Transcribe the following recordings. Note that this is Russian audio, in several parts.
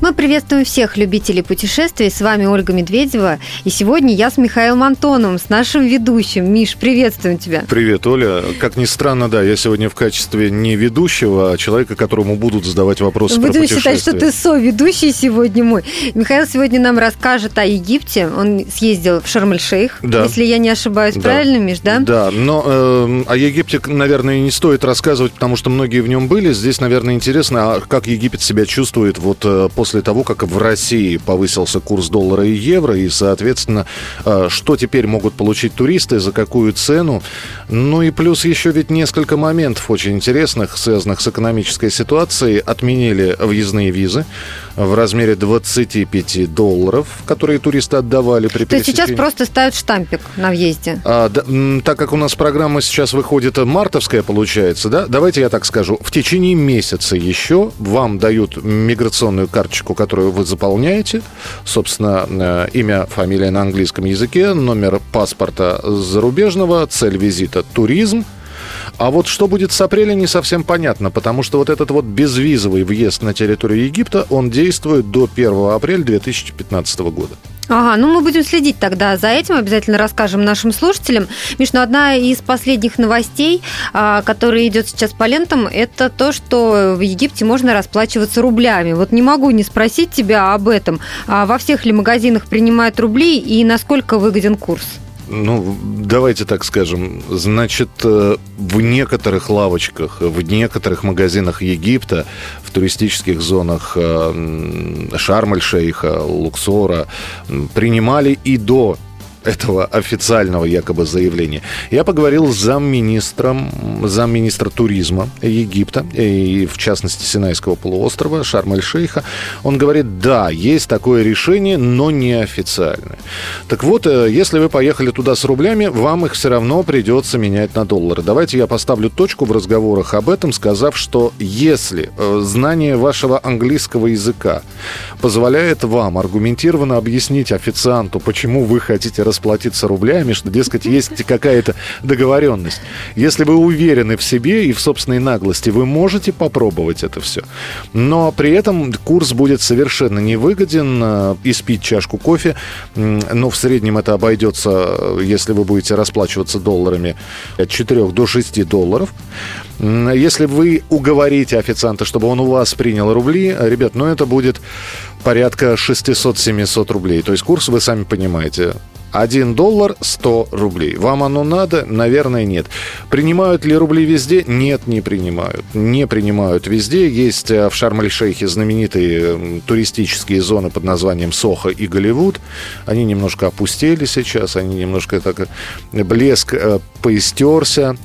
Мы приветствуем всех любителей путешествий. С вами Ольга Медведева. И сегодня я с Михаилом Антоновым, с нашим ведущим. Миш, приветствуем тебя. Привет, Оля. Как ни странно, да, я сегодня в качестве не ведущего, а человека, которому будут задавать вопросы Буду про путешествия. считать, что ты соведущий сегодня мой. Михаил сегодня нам расскажет о Египте. Он съездил в Шарм-эль-Шейх, Да. если я не ошибаюсь. Да. Правильно, Миш, да? Да, но э, о Египте, наверное, не стоит рассказывать, потому что многие в нем были. Здесь, наверное, интересно, а как Египет себя чувствует вот э, после того, как в России повысился курс доллара и евро, и, соответственно, э, что теперь могут получить туристы, за какую цену. Ну и плюс еще ведь несколько моментов очень интересных, связанных с экономической ситуацией. Отменили въездные визы в размере 25 долларов, которые туристы отдавали при То есть сейчас просто ставят штампик на въезде. А, да, так как у нас программа сейчас выходит э, мартовская, получается, да, давайте я так скажу. В течение месяца еще вам дают миграционную карточку, которую вы заполняете. Собственно, э, имя, фамилия на английском языке, номер паспорта зарубежного, цель визита – туризм. А вот что будет с апреля, не совсем понятно, потому что вот этот вот безвизовый въезд на территорию Египта, он действует до 1 апреля 2015 года. Ага, ну мы будем следить тогда за этим, обязательно расскажем нашим слушателям. Миш, ну одна из последних новостей, а, которая идет сейчас по лентам, это то, что в Египте можно расплачиваться рублями. Вот не могу не спросить тебя об этом. А во всех ли магазинах принимают рубли и насколько выгоден курс? Ну, давайте так скажем. Значит, э, в некоторых лавочках, в некоторых магазинах Египта, в туристических зонах э, Шарм-эль-Шейха, Луксора, принимали и до этого официального якобы заявления. Я поговорил с замминистром, замминистра туризма Египта, и в частности Синайского полуострова, Шарм-эль-Шейха. Он говорит, да, есть такое решение, но неофициальное. Так вот, э, если вы поехали туда с рублями, вам их все равно придется менять на доллары. Давайте я поставлю точку в разговорах об этом, сказав, что если э, знание вашего английского языка позволяет вам аргументированно объяснить официанту, почему вы хотите расплатиться рублями, что, дескать, есть какая-то договоренность. Если вы уверены в себе и в собственной наглости, вы можете попробовать это все. Но при этом курс будет совершенно невыгоден. э, Испить чашку кофе, м, ну, в среднем это обойдется, э, если вы будете расплачиваться долларами, от 4 до 6 долларов. Если вы уговорите официанта, чтобы он у вас принял рубли, э, ребят, ну это будет порядка 600-700 рублей. То есть курс, вы сами понимаете, 1 доллар 100 рублей. Вам оно надо? Наверное, нет. Принимают ли рубли везде? Нет, не принимают. Не принимают везде. Есть э, в Шарм-эль-Шейхе знаменитые туристические зоны под названием Сохо и Голливуд. Они немножко опустели сейчас, они немножко так э, блеск э, поистерся.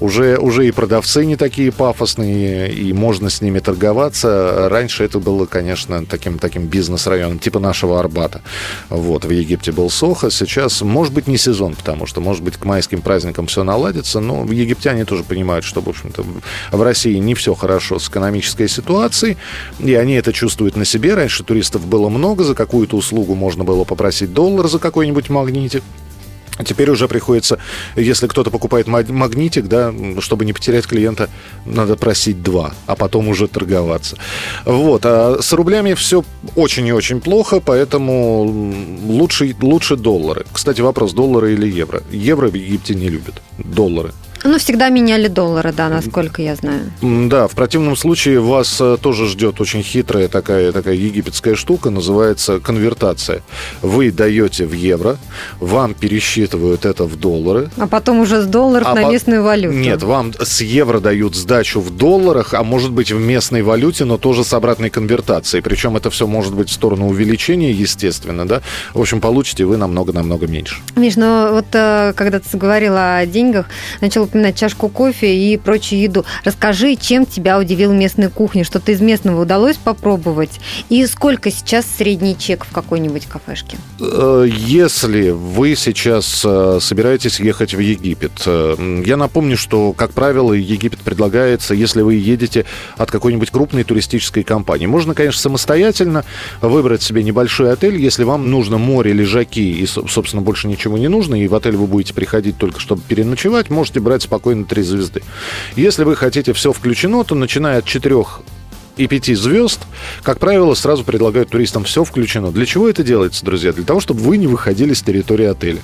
Уже, уже и продавцы не такие пафосные, и можно с ними торговаться. Раньше это было, конечно, таким, таким бизнес-районом, типа нашего Арбата. Вот, в Египте был Сохо, сейчас, может быть, не сезон, потому что, может быть, к майским праздникам все наладится, но египтяне тоже понимают, что, в общем-то, в России не все хорошо с экономической ситуацией, и они это чувствуют на себе. Раньше туристов было много, за какую-то услугу можно было попросить доллар за какой-нибудь магнитик. А Теперь уже приходится, если кто-то покупает маг- магнитик, да, чтобы не потерять клиента, надо просить два, а потом уже торговаться. Вот. А с рублями все очень и очень плохо, поэтому лучше, лучше доллары. Кстати, вопрос, доллары или евро? Евро в Египте не любят. Доллары. Ну, всегда меняли доллары, да, насколько я знаю. Да, в противном случае вас э, тоже ждет очень хитрая такая, такая египетская штука, называется конвертация. Вы даете в евро, вам пересчитывают это в доллары, А потом уже с долларов А на по- местную валюту. Нет, вам с евро дают сдачу в долларах, а может быть в местной валюте, но тоже с обратной конвертацией. Причем это все может быть в сторону увеличения, естественно, да. В общем, получите вы намного-намного меньше. Миш, ну вот э, когда ты заговорила о деньгах, начал упоминать чашку кофе и прочую еду. Расскажи, чем тебя удивил местная кухня? Что-то из местного удалось попробовать? И сколько сейчас средний чек в какой-нибудь кафешке? Э, Если вы сейчас э, собираетесь ехать в Египет, э, я напомню, что, как правило, Египет предлагается, если вы едете от какой-нибудь крупной туристической компании. Можно, конечно, самостоятельно выбрать себе небольшой отель, если вам нужно море, лежаки и, со- собственно, больше ничего не нужно, и в отель вы будете приходить только чтобы переночевать, можете брать бывает спокойно три звезды. Если вы хотите все включено, то начиная от четырех и пяти звезд, как правило, сразу предлагают туристам все включено. Для чего это делается, друзья? Для того, чтобы вы не выходили с территории отеля.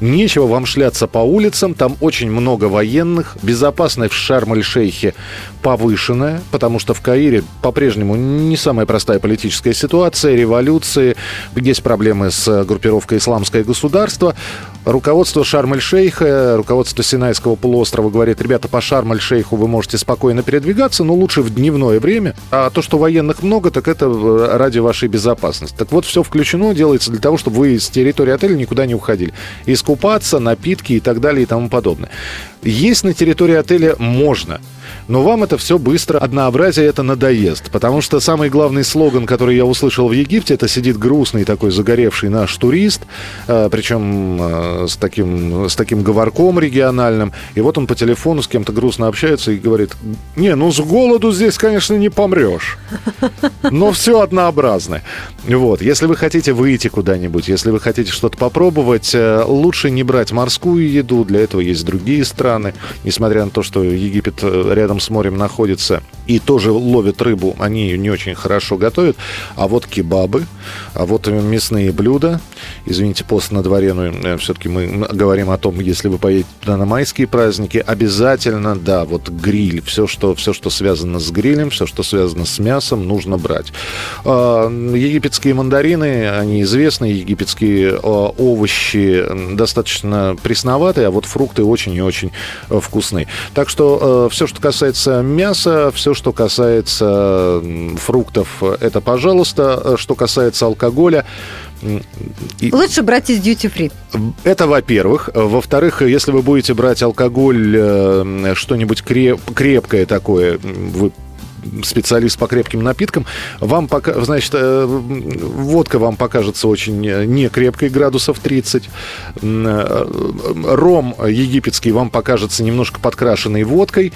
Нечего вам шляться по улицам, там очень много военных, безопасность в Шарм-эль-Шейхе повышенная, потому что в Каире по-прежнему не самая простая политическая ситуация, революции, есть проблемы с группировкой «Исламское государство». Руководство Шарм-эль-Шейха, руководство Синайского полуострова говорит, ребята, по Шарм-эль-Шейху вы можете спокойно передвигаться, но лучше в дневное время. А то, что военных много, так это э, ради вашей безопасности. Так вот, все включено, делается для того, чтобы вы с территории отеля никуда не уходили. Искупаться, напитки и так далее и тому подобное. Есть на территории отеля можно – но вам это все быстро, однообразие это надоест. Потому что самый главный слоган, который я услышал в Египте, это сидит грустный такой загоревший наш турист, э, причем э, с таким, с таким говорком региональным. И вот он по телефону с кем-то грустно общается и говорит, не, ну с голоду здесь, конечно, не помрешь. Но все однообразное. Вот. Если вы хотите выйти куда-нибудь, если вы хотите что-то попробовать, э, лучше не брать морскую еду. Для этого есть другие страны. Несмотря на то, что Египет рядом с морем находится и тоже ловят рыбу, они ее не очень хорошо готовят. А вот кебабы, а вот мясные блюда. Извините, пост на дворе, но э, все-таки мы говорим о том, если вы поедете туда на майские праздники, обязательно, да, вот гриль, все, что, все, что связано с грилем, все, что связано с мясом, нужно брать. А, египетские мандарины, они известны, египетские а, овощи достаточно пресноватые, а вот фрукты очень и очень э, вкусные. Так что э, все, что касается мяса, все, что касается фруктов, это пожалуйста. Что касается алкоголя, и... Лучше брать из duty free. Это, во-первых. Во-вторых, если вы будете брать алкоголь, э, что-нибудь креп, крепкое такое, вы специалист по крепким напиткам, вам пока, значит, э, водка вам покажется очень не крепкой, градусов 30. Э, ром египетский вам покажется немножко подкрашенной водкой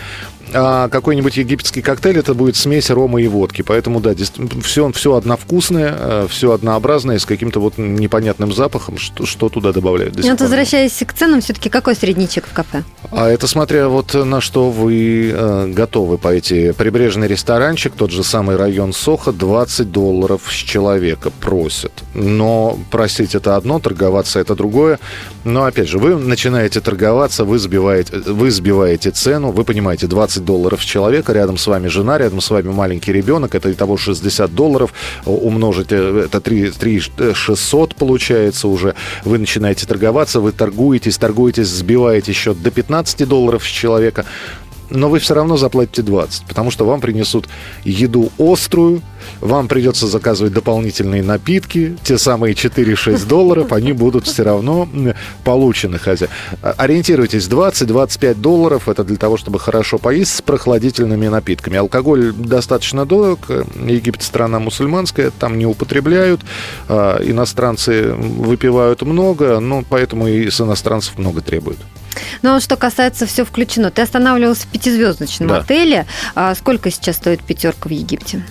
а какой-нибудь египетский коктейль это будет смесь рома и водки. Поэтому, да, все, все одновкусное, э, все однообразное, с каким-то вот непонятным запахом, что, что туда добавляют. Вот возвращаясь к ценам, все-таки какой средничек в кафе? А это смотря вот на что вы э, готовы пойти. Прибрежный ресторанчик, тот же самый район Соха, 20 долларов с человека просят. Но просить это одно, торговаться это другое. Но опять же, вы начинаете торговаться, вы сбиваете, вы сбиваете цену, вы понимаете, 20 20 долларов с человека, рядом с вами жена, рядом с вами маленький ребенок, это и того 60 долларов, умножить, это 3, 3 600 получается уже, вы начинаете торговаться, вы торгуетесь, торгуетесь, сбиваете счет до 15 долларов с человека, но вы все равно заплатите 20, потому что вам принесут еду острую, вам придется заказывать дополнительные напитки, те самые 4-6 долларов, они будут все равно получены. Хотя ориентируйтесь, 20-25 долларов, это для того, чтобы хорошо поесть с прохладительными напитками. Алкоголь достаточно дорог, Египет страна мусульманская, там не употребляют, а, иностранцы выпивают много, ну, поэтому и с иностранцев много требуют. Ну, а что касается все включено, ты останавливался в пятизвездочном да. отеле. А сколько сейчас стоит пятерка в Египте?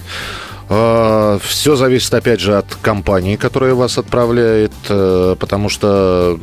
А, Все зависит, опять же, от компании, которая вас отправляет, э, потому что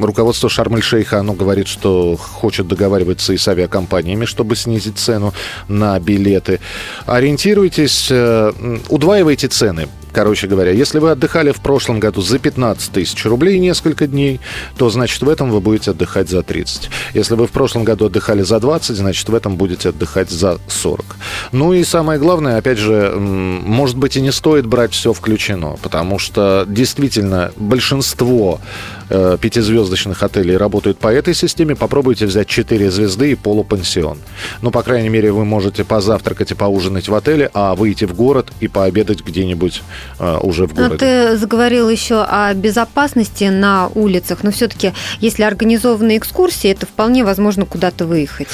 руководство Шарм-эль-Шейха, оно говорит, что хочет договариваться и с авиакомпаниями, чтобы снизить цену на билеты. Ориентируйтесь, э, удваивайте цены. Короче говоря, если вы отдыхали в прошлом году за 15 тысяч рублей несколько дней, то, значит, в этом вы будете отдыхать за 30. Если вы в прошлом году отдыхали за 20, значит, в этом будете отдыхать за 40. Ну и самое главное, опять же, может быть, и не стоит брать все включено, потому что действительно большинство э, пятизвездочных отелей работают по этой системе. Попробуйте взять 4 звезды и полупансион. Ну, по крайней мере, вы можете позавтракать и поужинать в отеле, а выйти в город и пообедать где-нибудь уже в городе. Но ты заговорил еще о безопасности на улицах, но все-таки, если организованные экскурсии, это вполне возможно куда-то выехать.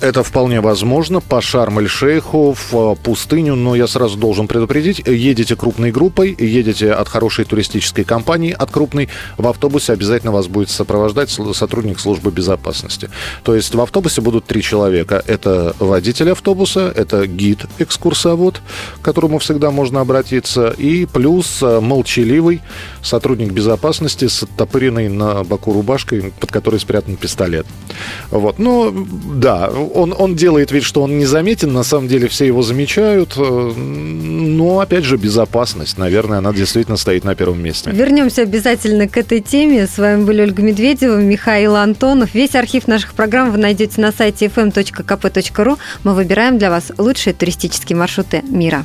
Это вполне возможно. По Шарм-эль-Шейху в э, пустыню, но я сразу должен предупредить, едете крупной группой, едете от хорошей туристической компании, от крупной, в автобусе обязательно вас будет сопровождать сотрудник службы безопасности. То есть в автобусе будут три человека. Это водитель автобуса, это гид-экскурсовод, к которому всегда можно обратиться, и плюс э, молчаливый сотрудник безопасности с оттопыренной на боку рубашкой, под которой спрятан пистолет. Вот. Ну, да, он, он делает вид, что он не заметен, на самом деле все его замечают, э, но, опять же, безопасность, наверное, она действительно стоит на первом месте. Вернемся обязательно к этой теме. С вами были Ольга Медведева, Михаил Антонов. Весь архив наших программ вы найдете на сайте fm.kp.ru. Мы выбираем для вас лучшие туристические маршруты мира.